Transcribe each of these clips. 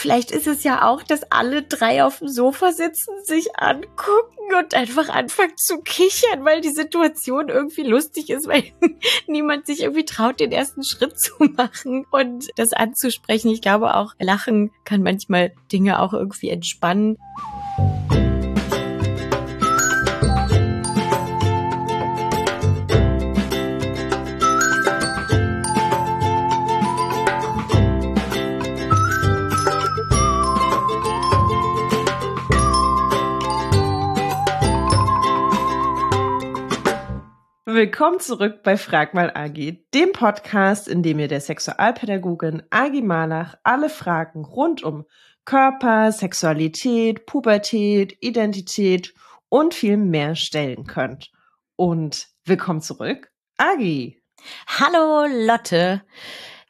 Vielleicht ist es ja auch, dass alle drei auf dem Sofa sitzen, sich angucken und einfach anfangen zu kichern, weil die Situation irgendwie lustig ist, weil niemand sich irgendwie traut, den ersten Schritt zu machen und das anzusprechen. Ich glaube auch, Lachen kann manchmal Dinge auch irgendwie entspannen. Willkommen zurück bei Frag mal Agi, dem Podcast, in dem ihr der Sexualpädagogin Agi Malach alle Fragen rund um Körper, Sexualität, Pubertät, Identität und viel mehr stellen könnt. Und willkommen zurück, Agi. Hallo Lotte.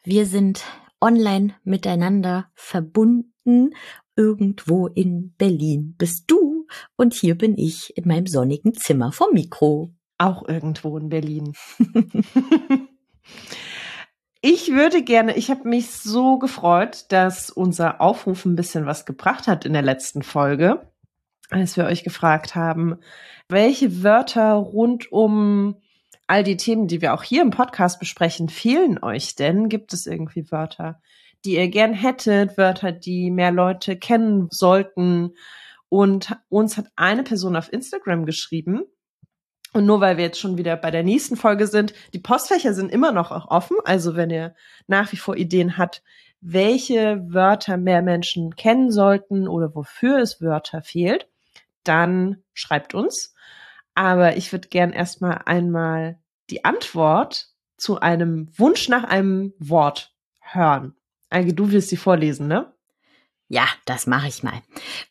Wir sind online miteinander verbunden. Irgendwo in Berlin bist du und hier bin ich in meinem sonnigen Zimmer vom Mikro. Auch irgendwo in Berlin. ich würde gerne, ich habe mich so gefreut, dass unser Aufruf ein bisschen was gebracht hat in der letzten Folge, als wir euch gefragt haben, welche Wörter rund um all die Themen, die wir auch hier im Podcast besprechen, fehlen euch denn? Gibt es irgendwie Wörter, die ihr gern hättet, Wörter, die mehr Leute kennen sollten? Und uns hat eine Person auf Instagram geschrieben, und nur weil wir jetzt schon wieder bei der nächsten Folge sind, die Postfächer sind immer noch auch offen. Also wenn ihr nach wie vor Ideen habt, welche Wörter mehr Menschen kennen sollten oder wofür es Wörter fehlt, dann schreibt uns. Aber ich würde gern erstmal einmal die Antwort zu einem Wunsch nach einem Wort hören. Eike, du wirst sie vorlesen, ne? Ja, das mache ich mal.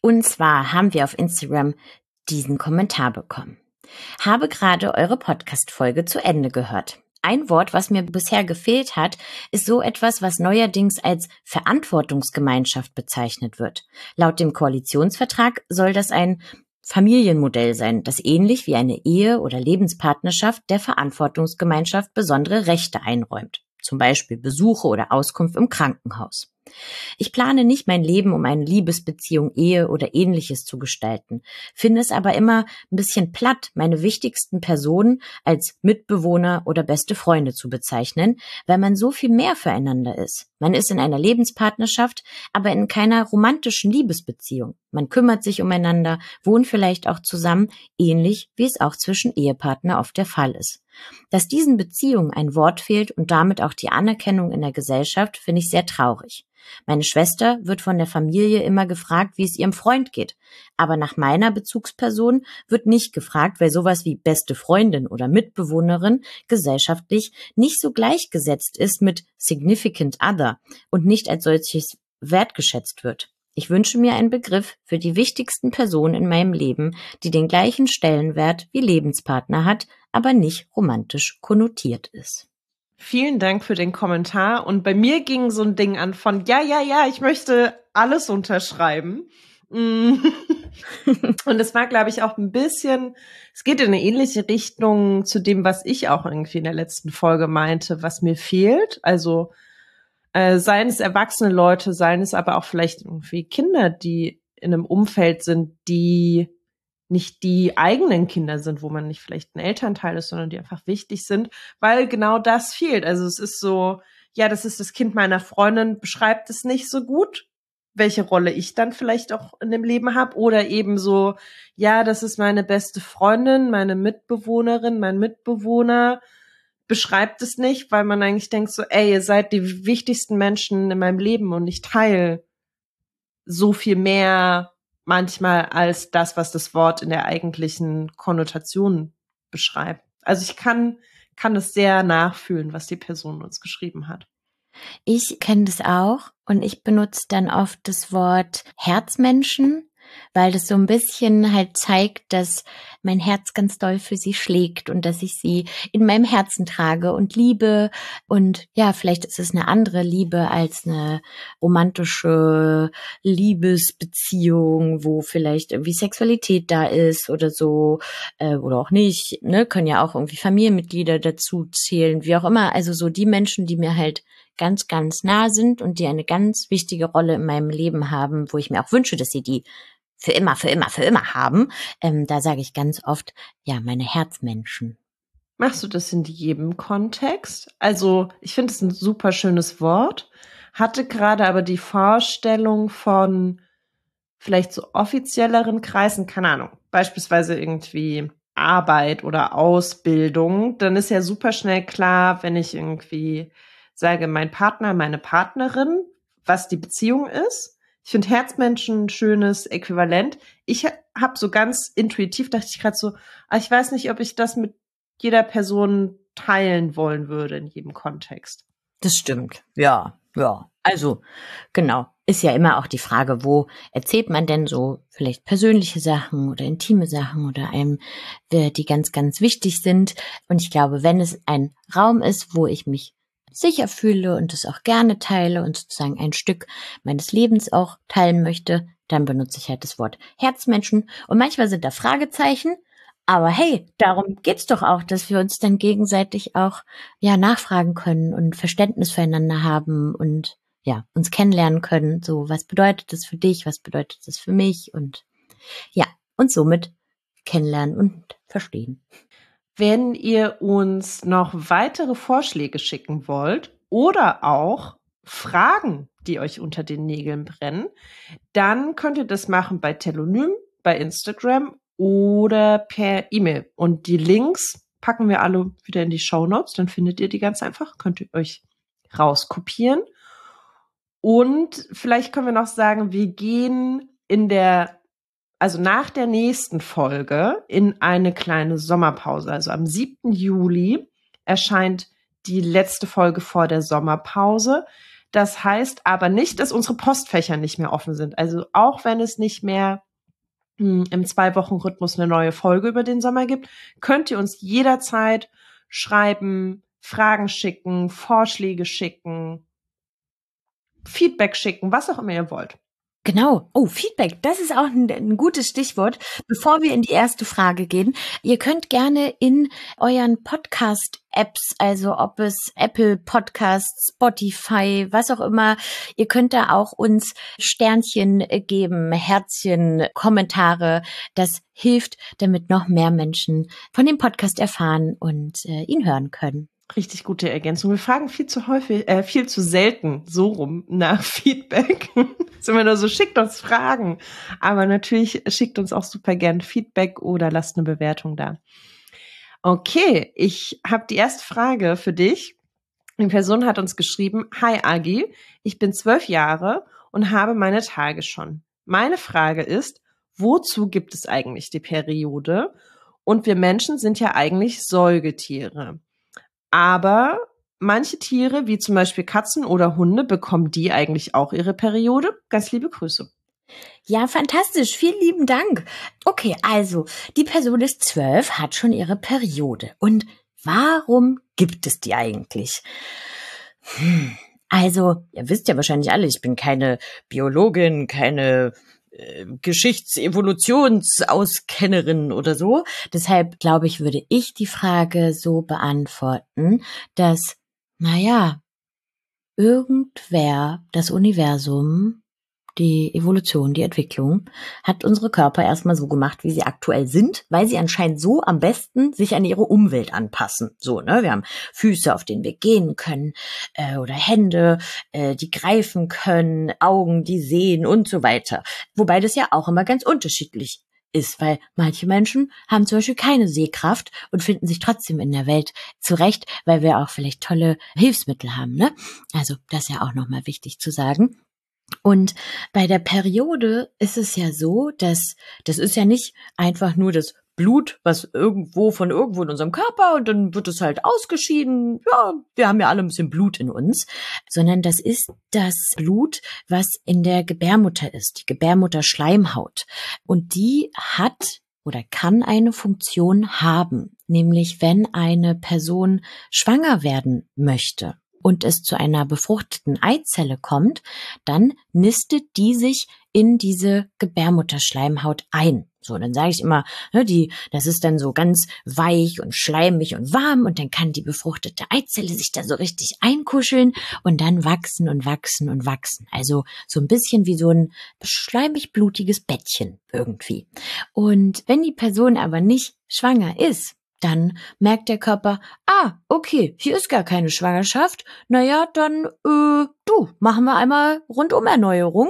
Und zwar haben wir auf Instagram diesen Kommentar bekommen. Habe gerade eure Podcast-Folge zu Ende gehört. Ein Wort, was mir bisher gefehlt hat, ist so etwas, was neuerdings als Verantwortungsgemeinschaft bezeichnet wird. Laut dem Koalitionsvertrag soll das ein Familienmodell sein, das ähnlich wie eine Ehe oder Lebenspartnerschaft der Verantwortungsgemeinschaft besondere Rechte einräumt, zum Beispiel Besuche oder Auskunft im Krankenhaus. Ich plane nicht mein Leben, um eine Liebesbeziehung, Ehe oder ähnliches zu gestalten, finde es aber immer ein bisschen platt, meine wichtigsten Personen als Mitbewohner oder beste Freunde zu bezeichnen, weil man so viel mehr füreinander ist. Man ist in einer Lebenspartnerschaft, aber in keiner romantischen Liebesbeziehung. Man kümmert sich umeinander, wohnt vielleicht auch zusammen, ähnlich wie es auch zwischen Ehepartner oft der Fall ist. Dass diesen Beziehungen ein Wort fehlt und damit auch die Anerkennung in der Gesellschaft, finde ich sehr traurig. Meine Schwester wird von der Familie immer gefragt, wie es ihrem Freund geht. Aber nach meiner Bezugsperson wird nicht gefragt, weil sowas wie beste Freundin oder Mitbewohnerin gesellschaftlich nicht so gleichgesetzt ist mit significant other und nicht als solches wertgeschätzt wird. Ich wünsche mir einen Begriff für die wichtigsten Personen in meinem Leben, die den gleichen Stellenwert wie Lebenspartner hat, aber nicht romantisch konnotiert ist. Vielen Dank für den Kommentar. Und bei mir ging so ein Ding an von, ja, ja, ja, ich möchte alles unterschreiben. Mm. und es war, glaube ich, auch ein bisschen, es geht in eine ähnliche Richtung zu dem, was ich auch irgendwie in der letzten Folge meinte, was mir fehlt. Also äh, seien es erwachsene Leute, seien es aber auch vielleicht irgendwie Kinder, die in einem Umfeld sind, die nicht die eigenen Kinder sind, wo man nicht vielleicht ein Elternteil ist, sondern die einfach wichtig sind, weil genau das fehlt. Also es ist so, ja, das ist das Kind meiner Freundin, beschreibt es nicht so gut, welche Rolle ich dann vielleicht auch in dem Leben habe oder eben so, ja, das ist meine beste Freundin, meine Mitbewohnerin, mein Mitbewohner, beschreibt es nicht, weil man eigentlich denkt so, ey, ihr seid die wichtigsten Menschen in meinem Leben und ich teile so viel mehr manchmal als das, was das Wort in der eigentlichen Konnotation beschreibt. Also ich kann, kann es sehr nachfühlen, was die Person uns geschrieben hat. Ich kenne das auch und ich benutze dann oft das Wort Herzmenschen weil das so ein bisschen halt zeigt, dass mein Herz ganz doll für sie schlägt und dass ich sie in meinem Herzen trage und liebe. Und ja, vielleicht ist es eine andere Liebe als eine romantische Liebesbeziehung, wo vielleicht irgendwie Sexualität da ist oder so, äh, oder auch nicht. Ne? Können ja auch irgendwie Familienmitglieder dazu zählen, wie auch immer. Also so die Menschen, die mir halt ganz, ganz nah sind und die eine ganz wichtige Rolle in meinem Leben haben, wo ich mir auch wünsche, dass sie die für immer, für immer, für immer haben. Ähm, da sage ich ganz oft, ja, meine Herzmenschen. Machst du das in jedem Kontext? Also, ich finde es ein super schönes Wort, hatte gerade aber die Vorstellung von vielleicht so offizielleren Kreisen, keine Ahnung, beispielsweise irgendwie Arbeit oder Ausbildung, dann ist ja super schnell klar, wenn ich irgendwie sage, mein Partner, meine Partnerin, was die Beziehung ist. Ich finde Herzmenschen ein schönes Äquivalent. Ich habe so ganz intuitiv, dachte ich gerade so, ah, ich weiß nicht, ob ich das mit jeder Person teilen wollen würde in jedem Kontext. Das stimmt, ja, ja. Also, genau. Ist ja immer auch die Frage, wo erzählt man denn so vielleicht persönliche Sachen oder intime Sachen oder einem, die ganz, ganz wichtig sind. Und ich glaube, wenn es ein Raum ist, wo ich mich sicher fühle und es auch gerne teile und sozusagen ein Stück meines Lebens auch teilen möchte, dann benutze ich halt das Wort Herzmenschen. Und manchmal sind da Fragezeichen, aber hey, darum geht's doch auch, dass wir uns dann gegenseitig auch ja nachfragen können und Verständnis füreinander haben und ja, uns kennenlernen können. So, was bedeutet das für dich? Was bedeutet das für mich? Und ja, und somit kennenlernen und verstehen. Wenn ihr uns noch weitere Vorschläge schicken wollt oder auch Fragen, die euch unter den Nägeln brennen, dann könnt ihr das machen bei Telonym, bei Instagram oder per E-Mail. Und die Links packen wir alle wieder in die Show Notes. Dann findet ihr die ganz einfach. Könnt ihr euch rauskopieren. Und vielleicht können wir noch sagen, wir gehen in der, also nach der nächsten Folge in eine kleine Sommerpause. Also am 7. Juli erscheint die letzte Folge vor der Sommerpause. Das heißt aber nicht, dass unsere Postfächer nicht mehr offen sind. Also auch wenn es nicht mehr hm, im Zwei-Wochen-Rhythmus eine neue Folge über den Sommer gibt, könnt ihr uns jederzeit schreiben, Fragen schicken, Vorschläge schicken, Feedback schicken, was auch immer ihr wollt. Genau. Oh, Feedback. Das ist auch ein, ein, gutes Stichwort. Bevor wir in die erste Frage gehen, ihr könnt gerne in euren Podcast-Apps, also ob es Apple Podcasts, Spotify, was auch immer, ihr könnt da auch uns Sternchen geben, Herzchen, Kommentare. Das hilft, damit noch mehr Menschen von dem Podcast erfahren und äh, ihn hören können. Richtig gute Ergänzung. Wir fragen viel zu häufig, äh, viel zu selten so rum nach Feedback. Sind wir nur so, schickt uns Fragen. Aber natürlich schickt uns auch super gern Feedback oder lasst eine Bewertung da. Okay, ich habe die erste Frage für dich. Die Person hat uns geschrieben, Hi Agi, ich bin zwölf Jahre und habe meine Tage schon. Meine Frage ist, wozu gibt es eigentlich die Periode? Und wir Menschen sind ja eigentlich Säugetiere. Aber manche Tiere, wie zum Beispiel Katzen oder Hunde, bekommen die eigentlich auch ihre Periode? Ganz liebe Grüße. Ja, fantastisch. Vielen lieben Dank. Okay, also, die Person ist zwölf, hat schon ihre Periode. Und warum gibt es die eigentlich? Hm. Also, ihr wisst ja wahrscheinlich alle, ich bin keine Biologin, keine äh, Geschichtsevolutionsauskennerin oder so. Deshalb glaube ich, würde ich die Frage so beantworten, dass, naja, irgendwer das Universum die Evolution, die Entwicklung, hat unsere Körper erstmal so gemacht, wie sie aktuell sind, weil sie anscheinend so am besten sich an ihre Umwelt anpassen. So, ne? Wir haben Füße, auf denen wir gehen können, äh, oder Hände, äh, die greifen können, Augen, die sehen und so weiter. Wobei das ja auch immer ganz unterschiedlich ist, weil manche Menschen haben zum Beispiel keine Sehkraft und finden sich trotzdem in der Welt zurecht, weil wir auch vielleicht tolle Hilfsmittel haben. Ne? Also das ist ja auch nochmal wichtig zu sagen. Und bei der Periode ist es ja so, dass das ist ja nicht einfach nur das Blut, was irgendwo von irgendwo in unserem Körper und dann wird es halt ausgeschieden. Ja, wir haben ja alle ein bisschen Blut in uns, sondern das ist das Blut, was in der Gebärmutter ist, die Gebärmutterschleimhaut. Und die hat oder kann eine Funktion haben, nämlich wenn eine Person schwanger werden möchte und es zu einer befruchteten Eizelle kommt, dann nistet die sich in diese Gebärmutterschleimhaut ein. So, dann sage ich immer, ne, die, das ist dann so ganz weich und schleimig und warm und dann kann die befruchtete Eizelle sich da so richtig einkuscheln und dann wachsen und wachsen und wachsen. Also so ein bisschen wie so ein schleimig blutiges Bettchen irgendwie. Und wenn die Person aber nicht schwanger ist, dann merkt der Körper, ah, okay, hier ist gar keine Schwangerschaft. Naja, dann, äh, du, machen wir einmal Rundumerneuerung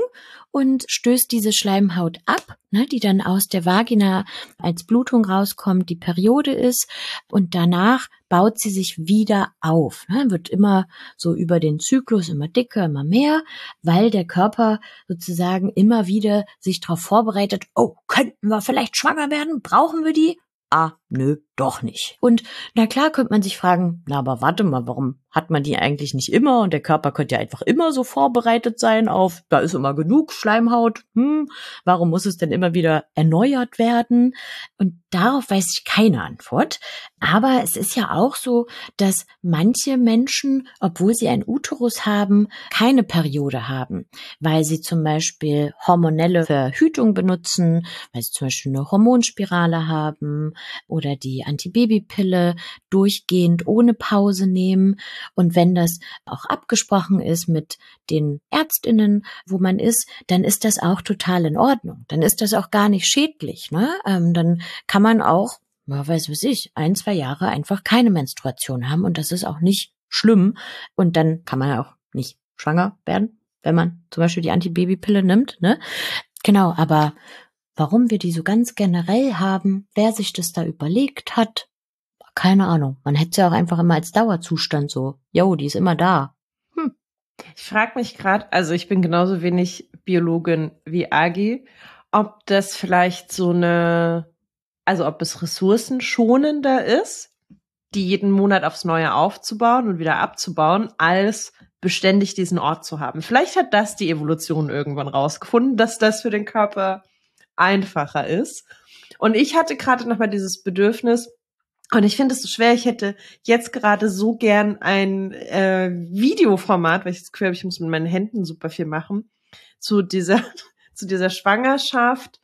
und stößt diese Schleimhaut ab, ne, die dann aus der Vagina als Blutung rauskommt, die Periode ist und danach baut sie sich wieder auf. Ne, wird immer so über den Zyklus immer dicker, immer mehr, weil der Körper sozusagen immer wieder sich darauf vorbereitet, oh, könnten wir vielleicht schwanger werden? Brauchen wir die? Ah, nö, doch nicht. Und na klar könnte man sich fragen, na aber warte mal, warum hat man die eigentlich nicht immer? Und der Körper könnte ja einfach immer so vorbereitet sein auf, da ist immer genug Schleimhaut. Hm, warum muss es denn immer wieder erneuert werden? Und darauf weiß ich keine Antwort. Aber es ist ja auch so, dass manche Menschen, obwohl sie einen Uterus haben, keine Periode haben, weil sie zum Beispiel hormonelle Verhütung benutzen, weil sie zum Beispiel eine Hormonspirale haben oder die Antibabypille durchgehend ohne Pause nehmen. Und wenn das auch abgesprochen ist mit den Ärztinnen, wo man ist, dann ist das auch total in Ordnung. Dann ist das auch gar nicht schädlich. Ne? Ähm, dann kann man auch, ja, weiß was ich, ein, zwei Jahre einfach keine Menstruation haben und das ist auch nicht schlimm. Und dann kann man auch nicht schwanger werden, wenn man zum Beispiel die Antibabypille nimmt. Ne? Genau, aber Warum wir die so ganz generell haben, wer sich das da überlegt hat, keine Ahnung. Man hätte sie auch einfach immer als Dauerzustand so. Jo, die ist immer da. Hm. Ich frage mich gerade, also ich bin genauso wenig Biologin wie Agi, ob das vielleicht so eine, also ob es ressourcenschonender ist, die jeden Monat aufs Neue aufzubauen und wieder abzubauen, als beständig diesen Ort zu haben. Vielleicht hat das die Evolution irgendwann rausgefunden, dass das für den Körper einfacher ist. Und ich hatte gerade noch mal dieses Bedürfnis, und ich finde es so schwer, ich hätte jetzt gerade so gern ein äh, Videoformat, weil ich das habe, ich muss mit meinen Händen super viel machen, zu dieser, zu dieser Schwangerschaft,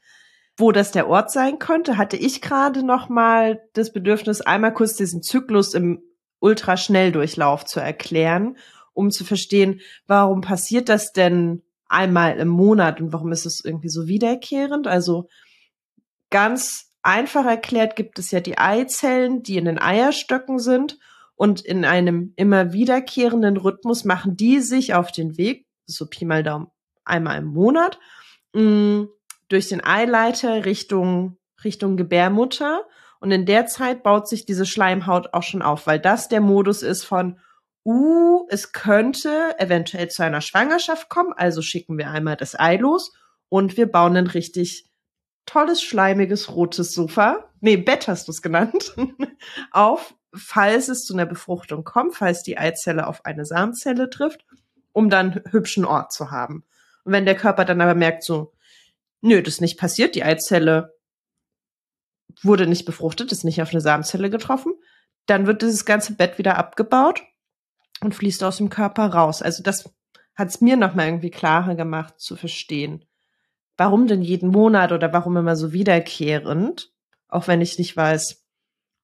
wo das der Ort sein könnte, hatte ich gerade noch mal das Bedürfnis, einmal kurz diesen Zyklus im Ultraschnelldurchlauf zu erklären, um zu verstehen, warum passiert das denn einmal im Monat und warum ist es irgendwie so wiederkehrend? Also ganz einfach erklärt gibt es ja die Eizellen, die in den Eierstöcken sind und in einem immer wiederkehrenden Rhythmus machen die sich auf den Weg, so Pi mal Daumen, einmal im Monat, mm, durch den Eileiter Richtung, Richtung Gebärmutter. Und in der Zeit baut sich diese Schleimhaut auch schon auf, weil das der Modus ist von, uh, es könnte eventuell zu einer Schwangerschaft kommen, also schicken wir einmal das Ei los und wir bauen ein richtig tolles, schleimiges, rotes Sofa, nee, Bett hast du es genannt, auf, falls es zu einer Befruchtung kommt, falls die Eizelle auf eine Samenzelle trifft, um dann hübschen Ort zu haben. Und wenn der Körper dann aber merkt so, nö, das ist nicht passiert, die Eizelle wurde nicht befruchtet, ist nicht auf eine Samenzelle getroffen, dann wird dieses ganze Bett wieder abgebaut und fließt aus dem Körper raus. Also das hat es mir nochmal irgendwie klarer gemacht zu verstehen. Warum denn jeden Monat oder warum immer so wiederkehrend? Auch wenn ich nicht weiß,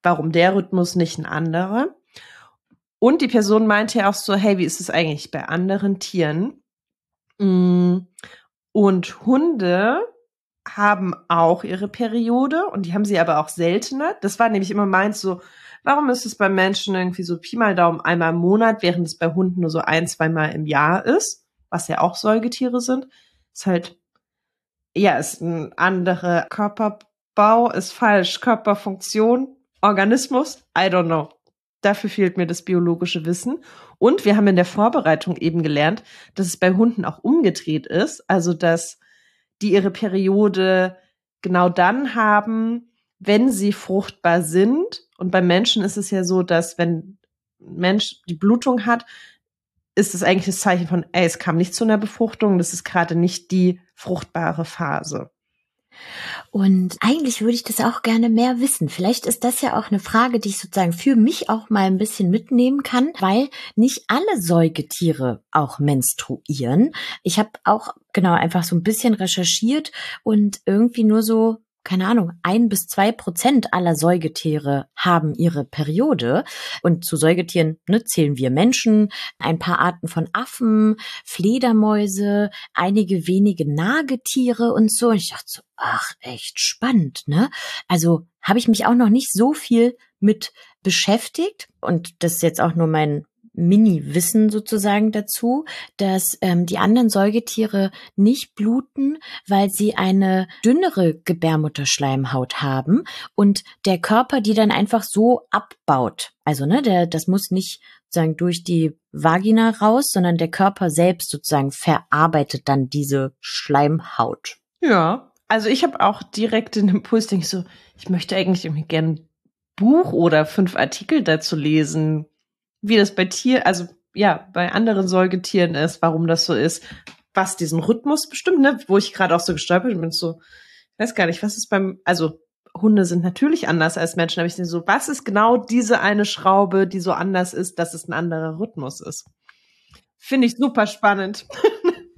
warum der Rhythmus nicht ein anderer. Und die Person meinte ja auch so, hey, wie ist es eigentlich bei anderen Tieren? Mm, und Hunde haben auch ihre Periode und die haben sie aber auch seltener. Das war nämlich immer meins so, Warum ist es bei Menschen irgendwie so Pi mal Daumen einmal im Monat, während es bei Hunden nur so ein, zweimal im Jahr ist, was ja auch Säugetiere sind? Ist halt, ja, ist ein anderer Körperbau, ist falsch. Körperfunktion, Organismus, I don't know. Dafür fehlt mir das biologische Wissen. Und wir haben in der Vorbereitung eben gelernt, dass es bei Hunden auch umgedreht ist. Also, dass die ihre Periode genau dann haben, wenn sie fruchtbar sind. Und beim Menschen ist es ja so, dass wenn ein Mensch die Blutung hat, ist es eigentlich das Zeichen von, ey, es kam nicht zu einer Befruchtung, das ist gerade nicht die fruchtbare Phase. Und eigentlich würde ich das auch gerne mehr wissen. Vielleicht ist das ja auch eine Frage, die ich sozusagen für mich auch mal ein bisschen mitnehmen kann, weil nicht alle Säugetiere auch menstruieren. Ich habe auch genau einfach so ein bisschen recherchiert und irgendwie nur so keine Ahnung, ein bis zwei Prozent aller Säugetiere haben ihre Periode. Und zu Säugetieren ne, zählen wir Menschen, ein paar Arten von Affen, Fledermäuse, einige wenige Nagetiere und so. Und ich dachte so, ach, echt spannend, ne? Also habe ich mich auch noch nicht so viel mit beschäftigt. Und das ist jetzt auch nur mein Mini-Wissen sozusagen dazu, dass ähm, die anderen Säugetiere nicht bluten, weil sie eine dünnere Gebärmutterschleimhaut haben und der Körper die dann einfach so abbaut. Also ne, der, das muss nicht sozusagen durch die Vagina raus, sondern der Körper selbst sozusagen verarbeitet dann diese Schleimhaut. Ja, also ich habe auch direkt den Impuls, denke ich so, ich möchte eigentlich irgendwie gern Buch oder fünf Artikel dazu lesen, wie das bei Tier, also ja, bei anderen Säugetieren ist, warum das so ist, was diesen Rhythmus bestimmt, ne, wo ich gerade auch so gestolpert bin, so, ich weiß gar nicht, was ist beim, also Hunde sind natürlich anders als Menschen, aber ich denke so, was ist genau diese eine Schraube, die so anders ist, dass es ein anderer Rhythmus ist? Finde ich super spannend.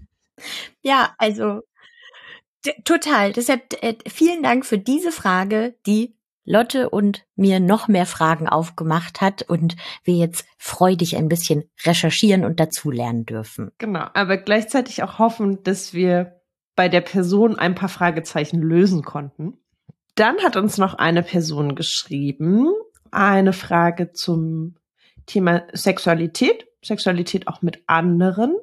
ja, also total. Deshalb äh, vielen Dank für diese Frage, die Lotte und mir noch mehr Fragen aufgemacht hat und wir jetzt freudig ein bisschen recherchieren und dazulernen dürfen. Genau, aber gleichzeitig auch hoffen, dass wir bei der Person ein paar Fragezeichen lösen konnten. Dann hat uns noch eine Person geschrieben, eine Frage zum Thema Sexualität, Sexualität auch mit anderen.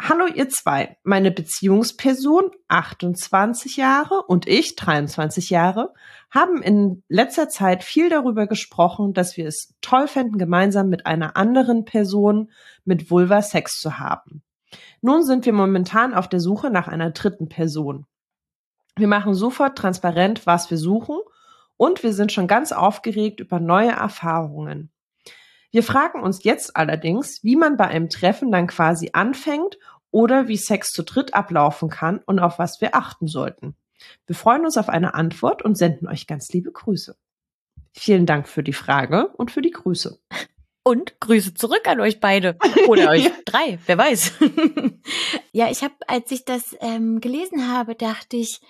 Hallo ihr zwei, meine Beziehungsperson, 28 Jahre und ich, 23 Jahre, haben in letzter Zeit viel darüber gesprochen, dass wir es toll fänden, gemeinsam mit einer anderen Person mit Vulva Sex zu haben. Nun sind wir momentan auf der Suche nach einer dritten Person. Wir machen sofort transparent, was wir suchen und wir sind schon ganz aufgeregt über neue Erfahrungen. Wir fragen uns jetzt allerdings, wie man bei einem Treffen dann quasi anfängt oder wie Sex zu dritt ablaufen kann und auf was wir achten sollten. Wir freuen uns auf eine Antwort und senden euch ganz liebe Grüße. Vielen Dank für die Frage und für die Grüße. Und Grüße zurück an euch beide. Oder euch drei, wer weiß. ja, ich habe, als ich das ähm, gelesen habe, dachte ich,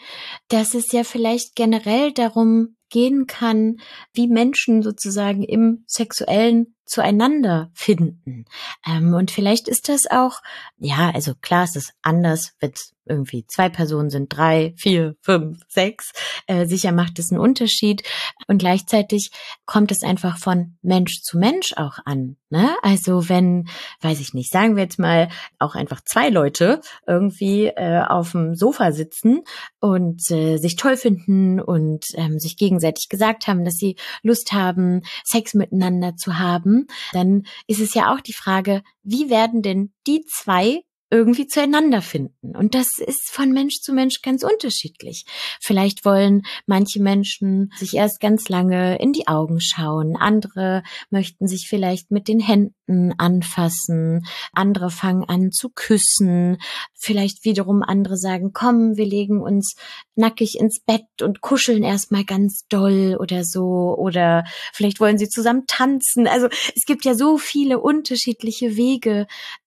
dass es ja vielleicht generell darum gehen kann, wie Menschen sozusagen im sexuellen zueinander finden. Ähm, und vielleicht ist das auch, ja, also klar, es ist anders, wenn irgendwie zwei Personen sind, drei, vier, fünf, sechs. Äh, sicher macht es einen Unterschied. Und gleichzeitig kommt es einfach von Mensch zu Mensch auch an. Ne? Also wenn, weiß ich nicht, sagen wir jetzt mal auch einfach zwei Leute irgendwie äh, auf dem Sofa sitzen und äh, sich toll finden und ähm, sich gegenseitig gesagt haben, dass sie Lust haben, Sex miteinander zu haben, dann ist es ja auch die Frage, wie werden denn die zwei irgendwie zueinander finden. Und das ist von Mensch zu Mensch ganz unterschiedlich. Vielleicht wollen manche Menschen sich erst ganz lange in die Augen schauen. Andere möchten sich vielleicht mit den Händen anfassen. Andere fangen an zu küssen. Vielleicht wiederum andere sagen, komm, wir legen uns nackig ins Bett und kuscheln erstmal ganz doll oder so. Oder vielleicht wollen sie zusammen tanzen. Also es gibt ja so viele unterschiedliche Wege,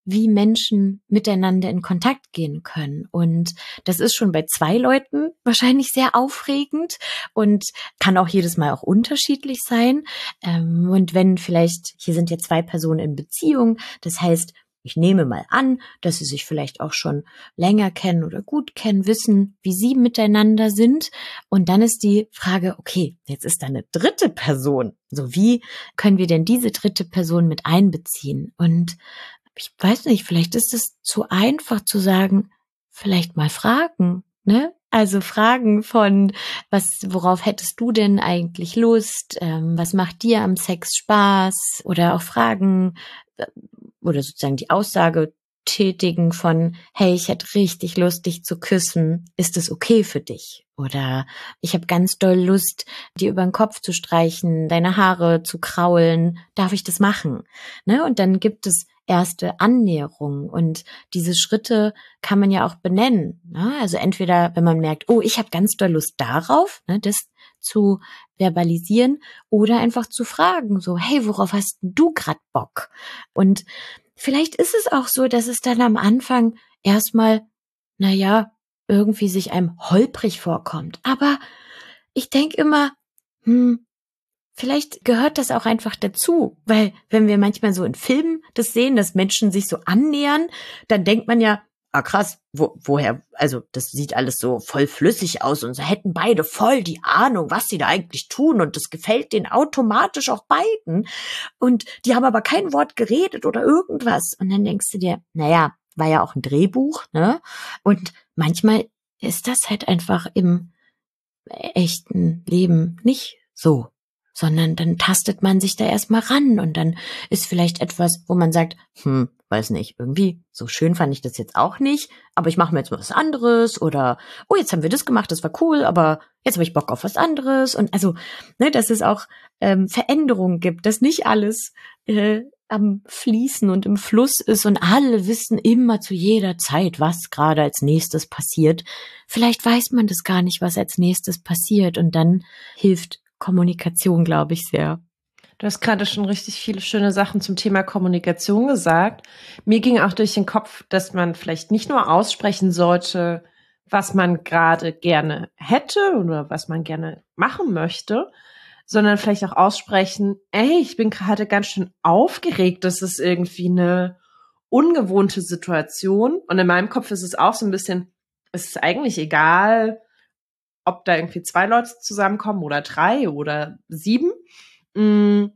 wie Menschen miteinander in Kontakt gehen können. Und das ist schon bei zwei Leuten wahrscheinlich sehr aufregend und kann auch jedes Mal auch unterschiedlich sein. Ähm, und wenn vielleicht, hier sind ja zwei Personen in Beziehung, das heißt, ich nehme mal an, dass sie sich vielleicht auch schon länger kennen oder gut kennen, wissen, wie sie miteinander sind. Und dann ist die Frage, okay, jetzt ist da eine dritte Person. So wie können wir denn diese dritte Person mit einbeziehen? Und ich weiß nicht, vielleicht ist es zu einfach zu sagen, vielleicht mal fragen, ne? Also Fragen von, was, worauf hättest du denn eigentlich Lust? Ähm, was macht dir am Sex Spaß? Oder auch Fragen äh, oder sozusagen die Aussage tätigen von, hey, ich hätte richtig Lust, dich zu küssen. Ist es okay für dich? Oder ich habe ganz doll Lust, dir über den Kopf zu streichen, deine Haare zu kraulen. Darf ich das machen? Ne? Und dann gibt es erste Annäherung. Und diese Schritte kann man ja auch benennen. Ne? Also entweder, wenn man merkt, oh, ich habe ganz doll Lust darauf, ne, das zu verbalisieren oder einfach zu fragen, so, hey, worauf hast du grad Bock? Und vielleicht ist es auch so, dass es dann am Anfang erstmal, na ja, irgendwie sich einem holprig vorkommt. Aber ich denke immer, hm, vielleicht gehört das auch einfach dazu, weil wenn wir manchmal so in Filmen das sehen, dass Menschen sich so annähern, dann denkt man ja, ah krass, wo, woher, also das sieht alles so voll flüssig aus und so. Hätten beide voll die Ahnung, was sie da eigentlich tun und das gefällt denen automatisch auch beiden. Und die haben aber kein Wort geredet oder irgendwas. Und dann denkst du dir, naja, war ja auch ein Drehbuch, ne? Und manchmal ist das halt einfach im echten Leben nicht so sondern dann tastet man sich da erstmal ran und dann ist vielleicht etwas, wo man sagt, hm, weiß nicht, irgendwie so schön fand ich das jetzt auch nicht, aber ich mache mir jetzt mal was anderes oder oh, jetzt haben wir das gemacht, das war cool, aber jetzt habe ich Bock auf was anderes und also, ne, dass es auch ähm, Veränderungen gibt, dass nicht alles äh, am Fließen und im Fluss ist und alle wissen immer zu jeder Zeit, was gerade als nächstes passiert. Vielleicht weiß man das gar nicht, was als nächstes passiert und dann hilft Kommunikation, glaube ich, sehr. Du hast gerade schon richtig viele schöne Sachen zum Thema Kommunikation gesagt. Mir ging auch durch den Kopf, dass man vielleicht nicht nur aussprechen sollte, was man gerade gerne hätte oder was man gerne machen möchte, sondern vielleicht auch aussprechen, ey, ich bin gerade ganz schön aufgeregt, das ist irgendwie eine ungewohnte Situation. Und in meinem Kopf ist es auch so ein bisschen, es ist eigentlich egal, ob da irgendwie zwei Leute zusammenkommen oder drei oder sieben. Mm.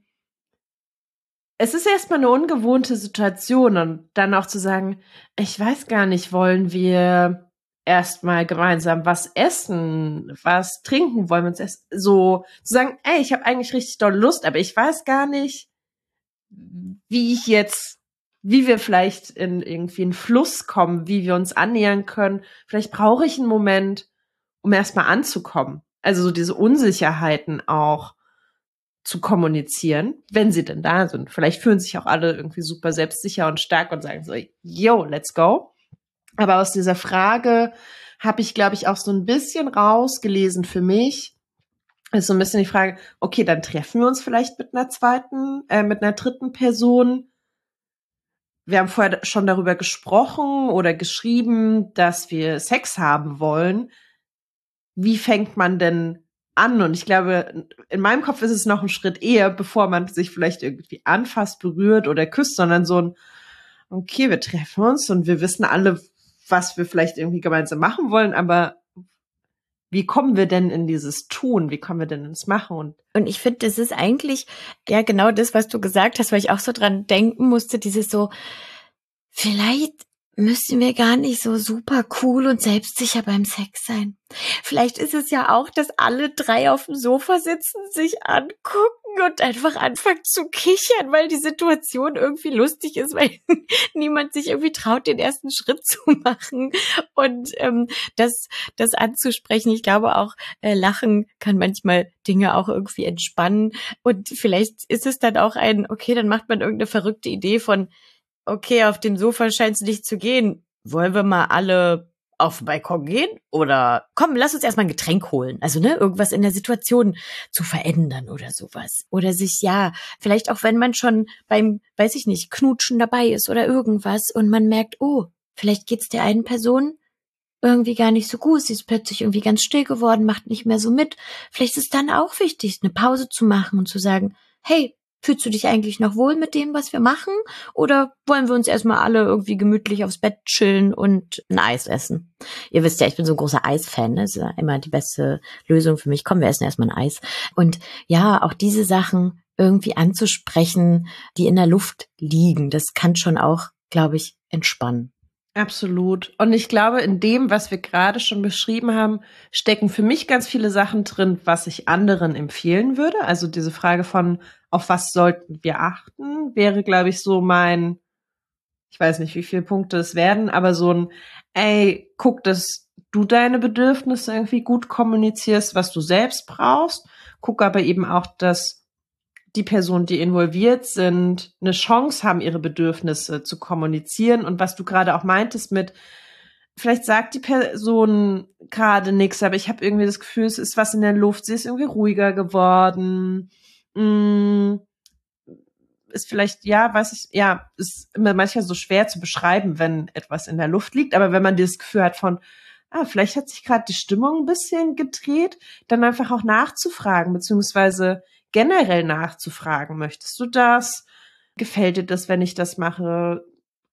Es ist erstmal eine ungewohnte Situation und dann auch zu sagen, ich weiß gar nicht, wollen wir erstmal gemeinsam was essen, was trinken, wollen wir uns erst so zu sagen, ey, ich habe eigentlich richtig doll Lust, aber ich weiß gar nicht, wie ich jetzt, wie wir vielleicht in irgendwie einen Fluss kommen, wie wir uns annähern können. Vielleicht brauche ich einen Moment um erstmal anzukommen. Also so diese Unsicherheiten auch zu kommunizieren, wenn sie denn da sind. Vielleicht fühlen sich auch alle irgendwie super selbstsicher und stark und sagen so, yo, let's go. Aber aus dieser Frage habe ich, glaube ich, auch so ein bisschen rausgelesen für mich. Ist so ein bisschen die Frage, okay, dann treffen wir uns vielleicht mit einer zweiten, äh, mit einer dritten Person. Wir haben vorher schon darüber gesprochen oder geschrieben, dass wir Sex haben wollen wie fängt man denn an? Und ich glaube, in meinem Kopf ist es noch ein Schritt eher, bevor man sich vielleicht irgendwie anfasst, berührt oder küsst, sondern so ein, okay, wir treffen uns und wir wissen alle, was wir vielleicht irgendwie gemeinsam machen wollen, aber wie kommen wir denn in dieses Tun? Wie kommen wir denn ins Machen? Und, und ich finde, das ist eigentlich ja genau das, was du gesagt hast, weil ich auch so dran denken musste, dieses so, vielleicht müssen wir gar nicht so super cool und selbstsicher beim Sex sein. Vielleicht ist es ja auch, dass alle drei auf dem Sofa sitzen, sich angucken und einfach anfangen zu kichern, weil die Situation irgendwie lustig ist, weil niemand sich irgendwie traut, den ersten Schritt zu machen und ähm, das, das anzusprechen. Ich glaube auch, äh, Lachen kann manchmal Dinge auch irgendwie entspannen und vielleicht ist es dann auch ein, okay, dann macht man irgendeine verrückte Idee von, okay, auf dem Sofa scheint es nicht zu gehen. Wollen wir mal alle auf den Balkon gehen? Oder komm, lass uns erstmal ein Getränk holen. Also, ne, irgendwas in der Situation zu verändern oder sowas. Oder sich, ja, vielleicht auch wenn man schon beim, weiß ich nicht, Knutschen dabei ist oder irgendwas und man merkt, oh, vielleicht geht's der einen Person irgendwie gar nicht so gut. Sie ist plötzlich irgendwie ganz still geworden, macht nicht mehr so mit. Vielleicht ist es dann auch wichtig, eine Pause zu machen und zu sagen, hey, Fühlst du dich eigentlich noch wohl mit dem, was wir machen? Oder wollen wir uns erstmal alle irgendwie gemütlich aufs Bett chillen und ein Eis essen? Ihr wisst ja, ich bin so ein großer Eisfan. Ne? Das ist ja immer die beste Lösung für mich. Komm, wir essen erstmal ein Eis. Und ja, auch diese Sachen irgendwie anzusprechen, die in der Luft liegen, das kann schon auch, glaube ich, entspannen. Absolut. Und ich glaube, in dem, was wir gerade schon beschrieben haben, stecken für mich ganz viele Sachen drin, was ich anderen empfehlen würde. Also diese Frage von, auf was sollten wir achten, wäre, glaube ich, so mein, ich weiß nicht, wie viele Punkte es werden, aber so ein, ey, guck, dass du deine Bedürfnisse irgendwie gut kommunizierst, was du selbst brauchst. Guck aber eben auch, dass die Personen, die involviert sind, eine Chance haben, ihre Bedürfnisse zu kommunizieren. Und was du gerade auch meintest mit, vielleicht sagt die Person gerade nichts, aber ich habe irgendwie das Gefühl, es ist was in der Luft, sie ist irgendwie ruhiger geworden. Mm, ist vielleicht, ja, weiß ich, ja, ist immer manchmal so schwer zu beschreiben, wenn etwas in der Luft liegt, aber wenn man dieses Gefühl hat von, ah, vielleicht hat sich gerade die Stimmung ein bisschen gedreht, dann einfach auch nachzufragen, beziehungsweise generell nachzufragen, möchtest du das? Gefällt dir das, wenn ich das mache?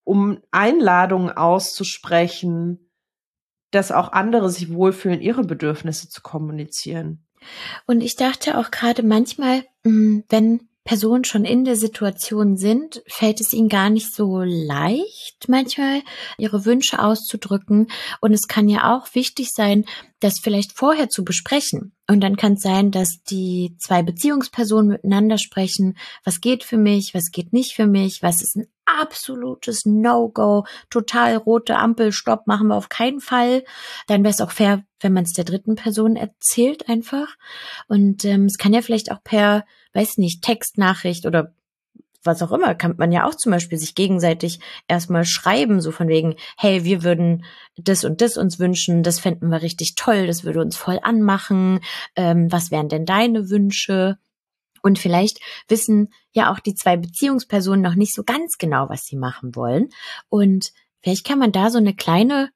Um Einladungen auszusprechen, dass auch andere sich wohlfühlen, ihre Bedürfnisse zu kommunizieren. Und ich dachte auch gerade manchmal, mm, wenn Personen schon in der Situation sind, fällt es ihnen gar nicht so leicht, manchmal ihre Wünsche auszudrücken. Und es kann ja auch wichtig sein, das vielleicht vorher zu besprechen. Und dann kann es sein, dass die zwei Beziehungspersonen miteinander sprechen, was geht für mich, was geht nicht für mich, was ist ein absolutes No-Go, total rote Ampel, Stopp, machen wir auf keinen Fall. Dann wäre es auch fair, wenn man es der dritten Person erzählt einfach. Und ähm, es kann ja vielleicht auch per, weiß nicht, Textnachricht oder was auch immer, kann man ja auch zum Beispiel sich gegenseitig erstmal schreiben, so von wegen, hey, wir würden das und das uns wünschen, das fänden wir richtig toll, das würde uns voll anmachen, ähm, was wären denn deine Wünsche? Und vielleicht wissen ja auch die zwei Beziehungspersonen noch nicht so ganz genau, was sie machen wollen. Und vielleicht kann man da so eine kleine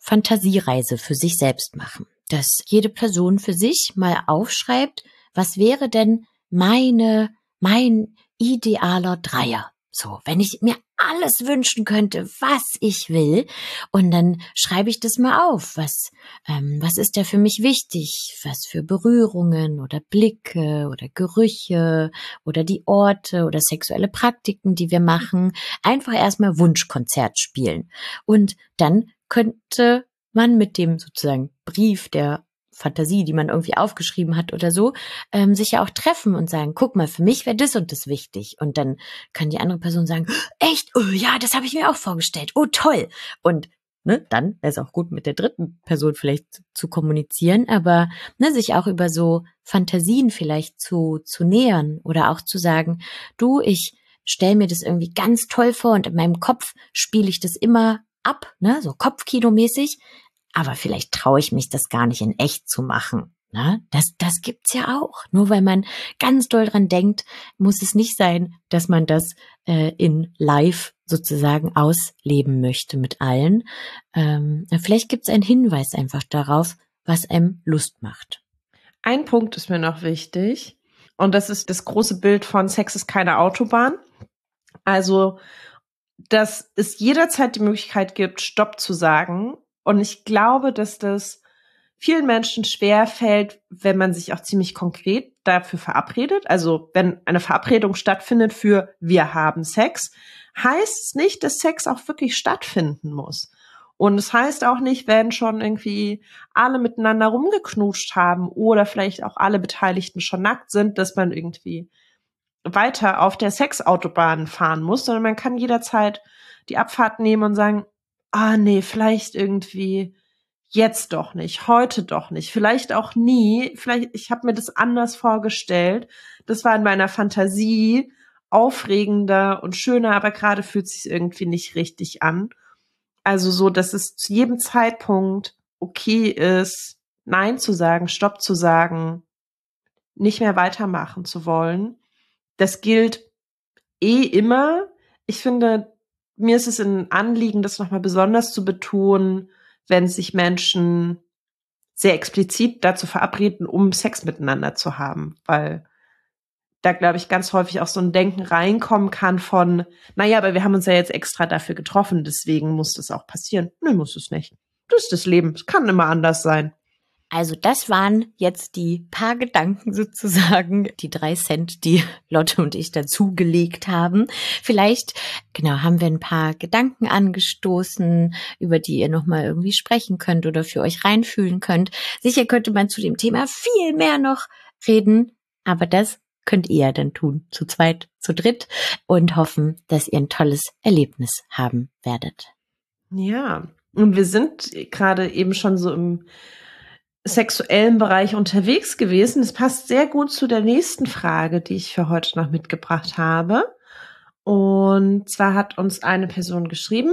Fantasiereise für sich selbst machen, dass jede Person für sich mal aufschreibt, was wäre denn meine, mein idealer Dreier. So, wenn ich mir alles wünschen könnte, was ich will, und dann schreibe ich das mal auf. Was, ähm, was ist da für mich wichtig? Was für Berührungen oder Blicke oder Gerüche oder die Orte oder sexuelle Praktiken, die wir machen. Einfach erstmal Wunschkonzert spielen. Und dann könnte man mit dem sozusagen Brief, der Fantasie, die man irgendwie aufgeschrieben hat oder so, ähm, sich ja auch treffen und sagen, guck mal, für mich wäre das und das wichtig. Und dann kann die andere Person sagen, echt, oh ja, das habe ich mir auch vorgestellt. Oh toll. Und ne, dann wäre es auch gut, mit der dritten Person vielleicht zu kommunizieren, aber ne, sich auch über so Fantasien vielleicht zu, zu nähern oder auch zu sagen, du, ich stell mir das irgendwie ganz toll vor und in meinem Kopf spiele ich das immer ab, ne, so Kopfkino-mäßig, aber vielleicht traue ich mich das gar nicht in echt zu machen. Ne? Das, das gibt's ja auch. Nur weil man ganz doll dran denkt, muss es nicht sein, dass man das äh, in Live sozusagen ausleben möchte mit allen. Ähm, vielleicht gibt's einen Hinweis einfach darauf, was einem Lust macht. Ein Punkt ist mir noch wichtig. Und das ist das große Bild von Sex ist keine Autobahn. Also, dass es jederzeit die Möglichkeit gibt, Stopp zu sagen und ich glaube, dass das vielen Menschen schwer fällt, wenn man sich auch ziemlich konkret dafür verabredet. Also wenn eine Verabredung stattfindet für wir haben Sex, heißt es nicht, dass Sex auch wirklich stattfinden muss. Und es heißt auch nicht, wenn schon irgendwie alle miteinander rumgeknutscht haben oder vielleicht auch alle Beteiligten schon nackt sind, dass man irgendwie weiter auf der Sexautobahn fahren muss, sondern man kann jederzeit die Abfahrt nehmen und sagen, ah nee, vielleicht irgendwie jetzt doch nicht, heute doch nicht, vielleicht auch nie, vielleicht ich habe mir das anders vorgestellt. Das war in meiner Fantasie aufregender und schöner, aber gerade fühlt sich irgendwie nicht richtig an. Also so, dass es zu jedem Zeitpunkt okay ist, nein zu sagen, stopp zu sagen, nicht mehr weitermachen zu wollen. Das gilt eh immer. Ich finde, mir ist es ein Anliegen, das nochmal besonders zu betonen, wenn sich Menschen sehr explizit dazu verabreden, um Sex miteinander zu haben, weil da, glaube ich, ganz häufig auch so ein Denken reinkommen kann von, naja, aber wir haben uns ja jetzt extra dafür getroffen, deswegen muss das auch passieren. Nö, muss es nicht. Das ist das Leben. Es kann immer anders sein. Also das waren jetzt die paar Gedanken sozusagen, die drei Cent, die Lotte und ich dazugelegt haben. Vielleicht, genau, haben wir ein paar Gedanken angestoßen, über die ihr nochmal irgendwie sprechen könnt oder für euch reinfühlen könnt. Sicher könnte man zu dem Thema viel mehr noch reden, aber das könnt ihr dann tun, zu zweit, zu dritt und hoffen, dass ihr ein tolles Erlebnis haben werdet. Ja, und wir sind gerade eben schon so im sexuellen Bereich unterwegs gewesen. Das passt sehr gut zu der nächsten Frage, die ich für heute noch mitgebracht habe. Und zwar hat uns eine Person geschrieben,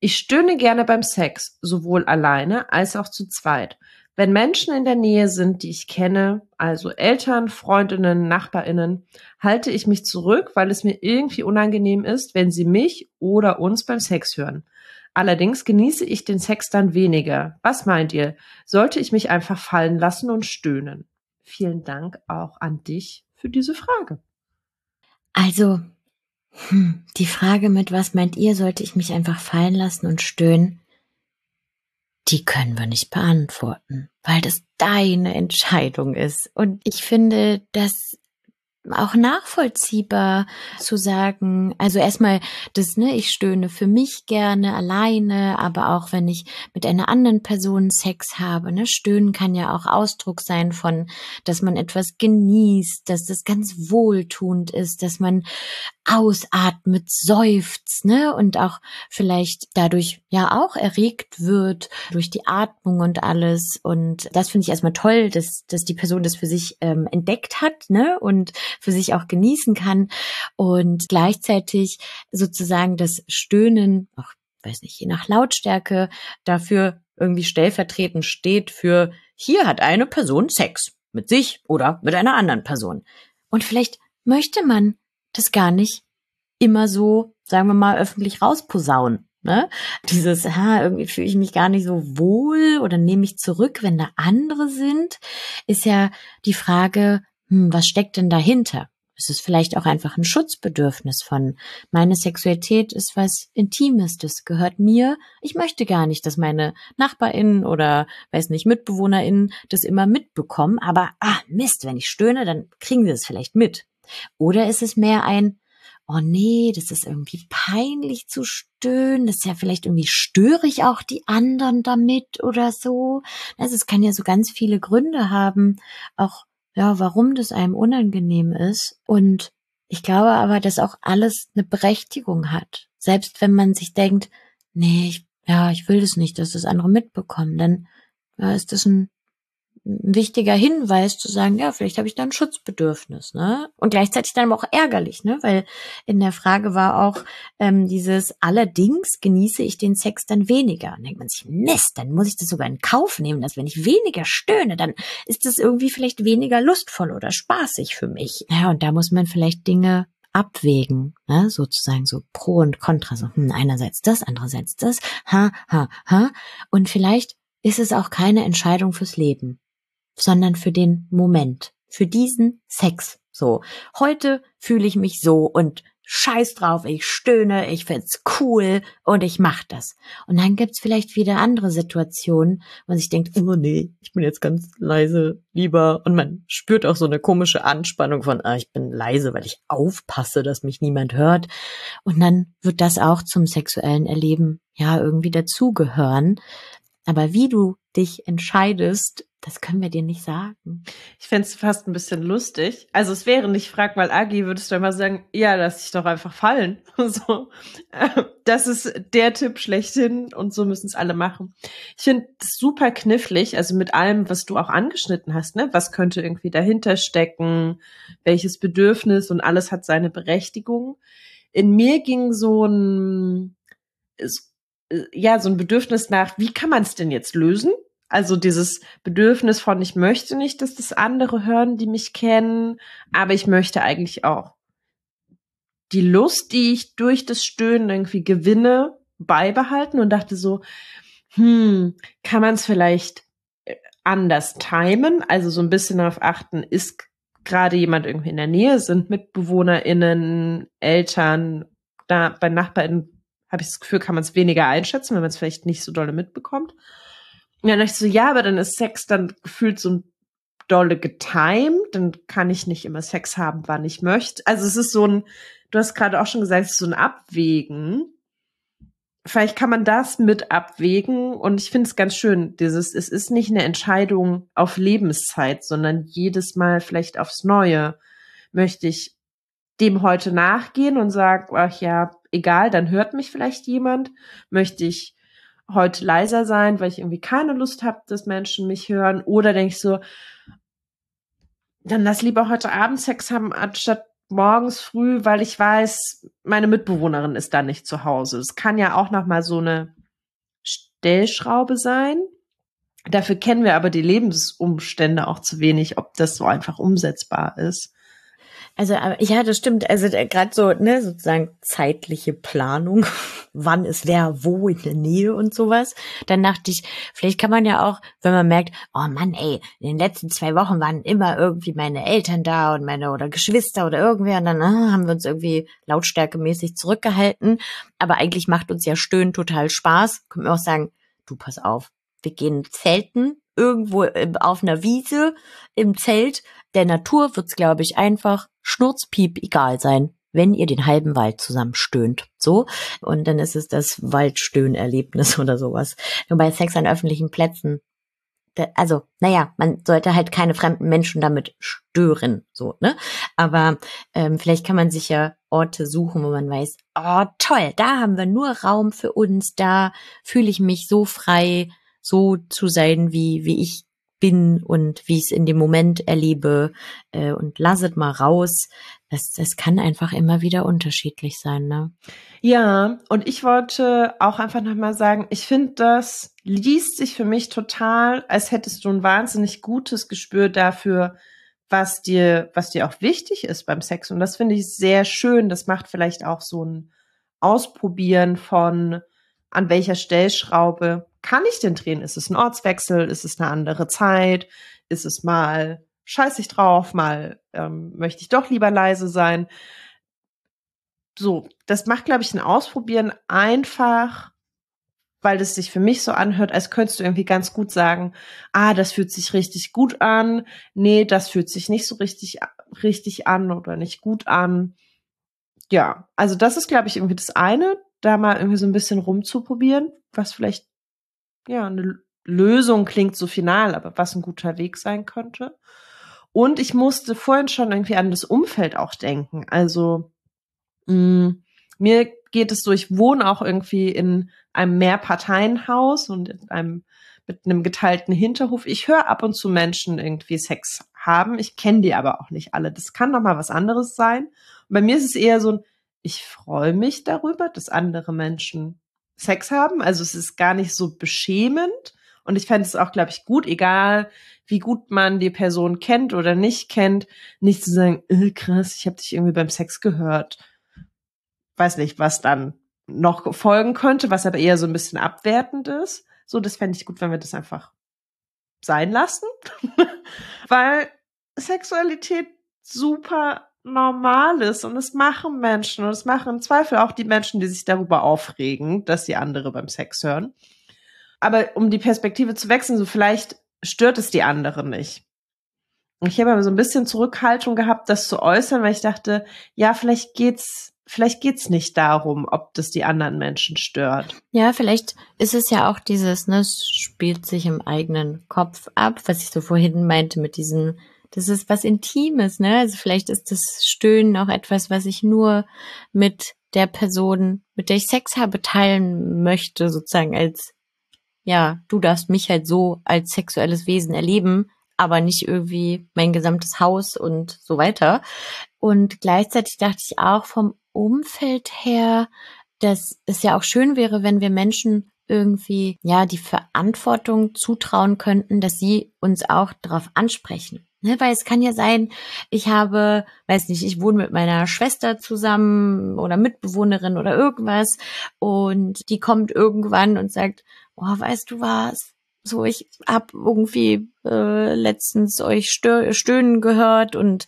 ich stöhne gerne beim Sex, sowohl alleine als auch zu zweit. Wenn Menschen in der Nähe sind, die ich kenne, also Eltern, Freundinnen, Nachbarinnen, halte ich mich zurück, weil es mir irgendwie unangenehm ist, wenn sie mich oder uns beim Sex hören. Allerdings genieße ich den Sex dann weniger. Was meint ihr? Sollte ich mich einfach fallen lassen und stöhnen? Vielen Dank auch an dich für diese Frage. Also, hm, die Frage mit was meint ihr, sollte ich mich einfach fallen lassen und stöhnen, die können wir nicht beantworten, weil das deine Entscheidung ist. Und ich finde, dass auch nachvollziehbar zu sagen, also erstmal das, ne, ich stöhne für mich gerne alleine, aber auch wenn ich mit einer anderen Person Sex habe, ne, stöhnen kann ja auch Ausdruck sein von, dass man etwas genießt, dass das ganz wohltuend ist, dass man ausatmet, seufzt, ne, und auch vielleicht dadurch ja auch erregt wird durch die Atmung und alles. Und das finde ich erstmal toll, dass, dass die Person das für sich ähm, entdeckt hat, ne, und für sich auch genießen kann und gleichzeitig sozusagen das Stöhnen, auch weiß nicht, je nach Lautstärke dafür irgendwie stellvertretend steht für hier hat eine Person Sex mit sich oder mit einer anderen Person. Und vielleicht möchte man das gar nicht immer so, sagen wir mal, öffentlich rausposaunen. Ne? Dieses, ha, irgendwie fühle ich mich gar nicht so wohl oder nehme ich zurück, wenn da andere sind, ist ja die Frage, hm, was steckt denn dahinter? Es ist vielleicht auch einfach ein Schutzbedürfnis von, meine Sexualität ist was Intimes, das gehört mir. Ich möchte gar nicht, dass meine NachbarInnen oder, weiß nicht, MitbewohnerInnen das immer mitbekommen, aber, ah, Mist, wenn ich stöhne, dann kriegen sie es vielleicht mit. Oder ist es mehr ein, oh nee, das ist irgendwie peinlich zu stöhnen, das ist ja vielleicht irgendwie störe ich auch die anderen damit oder so. Also es kann ja so ganz viele Gründe haben, auch ja, warum das einem unangenehm ist. Und ich glaube aber, dass auch alles eine Berechtigung hat. Selbst wenn man sich denkt, nee, ich, ja, ich will das nicht, dass das andere mitbekommen, dann ja, ist das ein ein wichtiger Hinweis zu sagen, ja, vielleicht habe ich da ein Schutzbedürfnis, ne? Und gleichzeitig dann aber auch ärgerlich, ne? Weil in der Frage war auch ähm, dieses allerdings genieße ich den Sex dann weniger. Und denkt man sich, Mist, dann muss ich das sogar in Kauf nehmen, dass wenn ich weniger stöhne, dann ist es irgendwie vielleicht weniger lustvoll oder spaßig für mich. Ja, und da muss man vielleicht Dinge abwägen, ne? sozusagen so Pro und Contra, so hm, einerseits das, andererseits das, ha, ha, ha. Und vielleicht ist es auch keine Entscheidung fürs Leben sondern für den Moment, für diesen Sex. So, heute fühle ich mich so und scheiß drauf, ich stöhne, ich find's cool und ich mach das. Und dann gibt's vielleicht wieder andere Situationen, wo man sich denkt, oh nee, ich bin jetzt ganz leise, lieber. Und man spürt auch so eine komische Anspannung von, ah, ich bin leise, weil ich aufpasse, dass mich niemand hört. Und dann wird das auch zum sexuellen Erleben ja irgendwie dazugehören. Aber wie du dich entscheidest, das können wir dir nicht sagen. Ich fände es fast ein bisschen lustig. Also es wäre nicht frag mal Agi, würdest du immer sagen, ja, lass dich doch einfach fallen. so. Das ist der Tipp schlechthin und so müssen es alle machen. Ich finde es super knifflig, also mit allem, was du auch angeschnitten hast, ne? Was könnte irgendwie dahinter stecken, welches Bedürfnis und alles hat seine Berechtigung. In mir ging so ein, ja, so ein Bedürfnis nach, wie kann man es denn jetzt lösen? Also dieses Bedürfnis von, ich möchte nicht, dass das andere hören, die mich kennen, aber ich möchte eigentlich auch die Lust, die ich durch das Stöhnen irgendwie gewinne, beibehalten und dachte so, hm, kann man es vielleicht äh, anders timen? Also so ein bisschen darauf achten, ist gerade jemand irgendwie in der Nähe, sind MitbewohnerInnen, Eltern, da bei NachbarInnen habe ich das Gefühl, kann man es weniger einschätzen, wenn man es vielleicht nicht so dolle mitbekommt. Ja, dann dachte ich so, ja, aber dann ist Sex dann gefühlt so dolle getimed, dann kann ich nicht immer Sex haben, wann ich möchte. Also es ist so ein, du hast gerade auch schon gesagt, es ist so ein Abwägen. Vielleicht kann man das mit abwägen und ich finde es ganz schön, dieses, es ist nicht eine Entscheidung auf Lebenszeit, sondern jedes Mal vielleicht aufs Neue möchte ich dem heute nachgehen und sagen, ach ja, egal, dann hört mich vielleicht jemand, möchte ich heute leiser sein, weil ich irgendwie keine Lust habe, dass Menschen mich hören. Oder denke ich so, dann lass lieber heute Abend Sex haben, anstatt morgens früh, weil ich weiß, meine Mitbewohnerin ist da nicht zu Hause. Es kann ja auch noch mal so eine Stellschraube sein. Dafür kennen wir aber die Lebensumstände auch zu wenig, ob das so einfach umsetzbar ist. Also ja, das stimmt. Also gerade so, ne, sozusagen zeitliche Planung, wann ist wer wo in der Nähe und sowas. Dann dachte ich, vielleicht kann man ja auch, wenn man merkt, oh Mann, ey, in den letzten zwei Wochen waren immer irgendwie meine Eltern da und meine oder Geschwister oder irgendwer und dann ah, haben wir uns irgendwie lautstärkemäßig zurückgehalten. Aber eigentlich macht uns ja Stöhnen total Spaß. Können wir auch sagen, du pass auf, wir gehen zelten irgendwo auf einer Wiese im Zelt. Der Natur wird's, glaube ich, einfach schnurzpiep egal sein, wenn ihr den halben Wald zusammen stöhnt. So. Und dann ist es das Waldstöhnerlebnis oder sowas. Nur bei Sex an öffentlichen Plätzen. Also, naja, man sollte halt keine fremden Menschen damit stören, so, ne? Aber ähm, vielleicht kann man sich ja Orte suchen, wo man weiß, oh toll, da haben wir nur Raum für uns, da fühle ich mich so frei, so zu sein, wie, wie ich bin und wie ich es in dem Moment erlebe äh, und lasset mal raus. Das, das kann einfach immer wieder unterschiedlich sein, ne? Ja, und ich wollte auch einfach nochmal sagen, ich finde, das liest sich für mich total, als hättest du ein wahnsinnig gutes Gespür dafür, was dir, was dir auch wichtig ist beim Sex. Und das finde ich sehr schön. Das macht vielleicht auch so ein Ausprobieren von, an welcher Stellschraube kann ich denn drehen? Ist es ein Ortswechsel? Ist es eine andere Zeit? Ist es mal scheiß ich drauf, mal ähm, möchte ich doch lieber leise sein. So, das macht, glaube ich, ein Ausprobieren einfach, weil das sich für mich so anhört, als könntest du irgendwie ganz gut sagen, ah, das fühlt sich richtig gut an, nee, das fühlt sich nicht so richtig, richtig an oder nicht gut an. Ja, also das ist, glaube ich, irgendwie das eine, da mal irgendwie so ein bisschen rumzuprobieren, was vielleicht ja, eine Lösung klingt so final, aber was ein guter Weg sein könnte. Und ich musste vorhin schon irgendwie an das Umfeld auch denken. Also mh, mm, mir geht es so, ich wohne auch irgendwie in einem Mehrparteienhaus und in einem mit einem geteilten Hinterhof. Ich höre ab und zu Menschen irgendwie Sex haben. Ich kenne die aber auch nicht alle. Das kann noch mal was anderes sein. Und bei mir ist es eher so ein, ich freue mich darüber, dass andere Menschen Sex haben. Also es ist gar nicht so beschämend. Und ich fände es auch, glaube ich, gut, egal wie gut man die Person kennt oder nicht kennt, nicht zu sagen, äh, krass, ich habe dich irgendwie beim Sex gehört. Weiß nicht, was dann noch folgen könnte, was aber eher so ein bisschen abwertend ist. So, das fände ich gut, wenn wir das einfach sein lassen. Weil Sexualität super normal ist und es machen Menschen und es machen im Zweifel auch die Menschen, die sich darüber aufregen, dass sie andere beim Sex hören. Aber um die Perspektive zu wechseln, so vielleicht stört es die anderen nicht. Ich habe aber so ein bisschen Zurückhaltung gehabt, das zu äußern, weil ich dachte, ja, vielleicht geht's, vielleicht geht's nicht darum, ob das die anderen Menschen stört. Ja, vielleicht ist es ja auch dieses, ne, es spielt sich im eigenen Kopf ab, was ich so vorhin meinte mit diesen das ist was Intimes, ne? Also vielleicht ist das Stöhnen auch etwas, was ich nur mit der Person, mit der ich Sex habe, teilen möchte, sozusagen als, ja, du darfst mich halt so als sexuelles Wesen erleben, aber nicht irgendwie mein gesamtes Haus und so weiter. Und gleichzeitig dachte ich auch vom Umfeld her, dass es ja auch schön wäre, wenn wir Menschen irgendwie, ja, die Verantwortung zutrauen könnten, dass sie uns auch darauf ansprechen. Ne, weil es kann ja sein, ich habe, weiß nicht, ich wohne mit meiner Schwester zusammen oder Mitbewohnerin oder irgendwas und die kommt irgendwann und sagt, oh, weißt du was? So, ich hab irgendwie äh, letztens euch stö stöhnen gehört und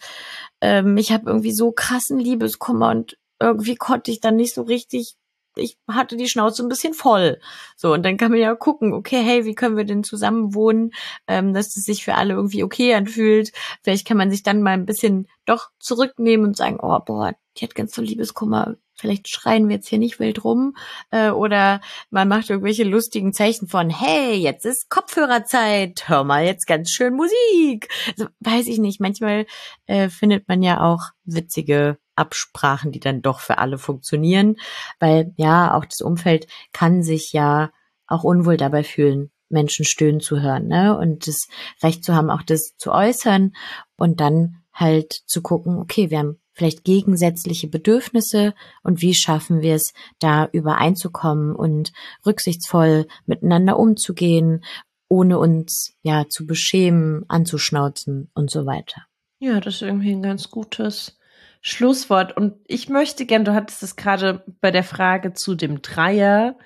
ähm, ich habe irgendwie so krassen Liebeskummer und irgendwie konnte ich dann nicht so richtig ich hatte die Schnauze ein bisschen voll. So, und dann kann man ja gucken, okay, hey, wie können wir denn zusammen wohnen, ähm, dass es sich für alle irgendwie okay anfühlt. Vielleicht kann man sich dann mal ein bisschen doch zurücknehmen und sagen, oh, boah, die hat ganz so Liebeskummer. Vielleicht schreien wir jetzt hier nicht wild rum. Äh, oder man macht irgendwelche lustigen Zeichen von, hey, jetzt ist Kopfhörerzeit, hör mal jetzt ganz schön Musik. Also, weiß ich nicht, manchmal äh, findet man ja auch witzige Absprachen, die dann doch für alle funktionieren, weil ja, auch das Umfeld kann sich ja auch unwohl dabei fühlen, Menschen stöhnen zu hören, ne? Und das Recht zu haben, auch das zu äußern und dann halt zu gucken, okay, wir haben vielleicht gegensätzliche Bedürfnisse und wie schaffen wir es, da übereinzukommen und rücksichtsvoll miteinander umzugehen, ohne uns ja zu beschämen, anzuschnauzen und so weiter. Ja, das ist irgendwie ein ganz gutes Schlusswort. Und ich möchte gern, du hattest es gerade bei der Frage zu dem Dreier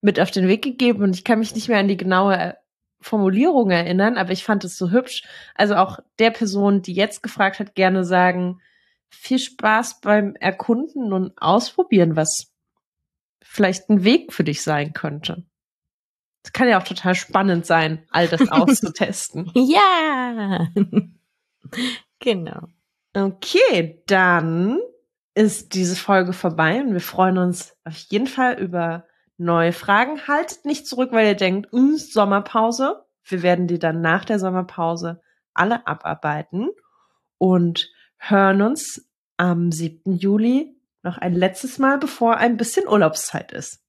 mit auf den Weg gegeben und ich kann mich nicht mehr an die genaue Formulierung erinnern, aber ich fand es so hübsch. Also auch der Person, die jetzt gefragt hat, gerne sagen, viel Spaß beim Erkunden und Ausprobieren, was vielleicht ein Weg für dich sein könnte. Es kann ja auch total spannend sein, all das auszutesten. ja, genau. Okay, dann ist diese Folge vorbei und wir freuen uns auf jeden Fall über neue Fragen. Haltet nicht zurück, weil ihr denkt, uh, Sommerpause. Wir werden die dann nach der Sommerpause alle abarbeiten und hören uns am 7. Juli noch ein letztes Mal, bevor ein bisschen Urlaubszeit ist.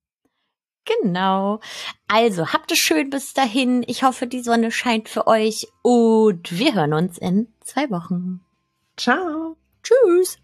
Genau. Also habt es schön bis dahin. Ich hoffe, die Sonne scheint für euch und wir hören uns in zwei Wochen. Ciao. Tschüss.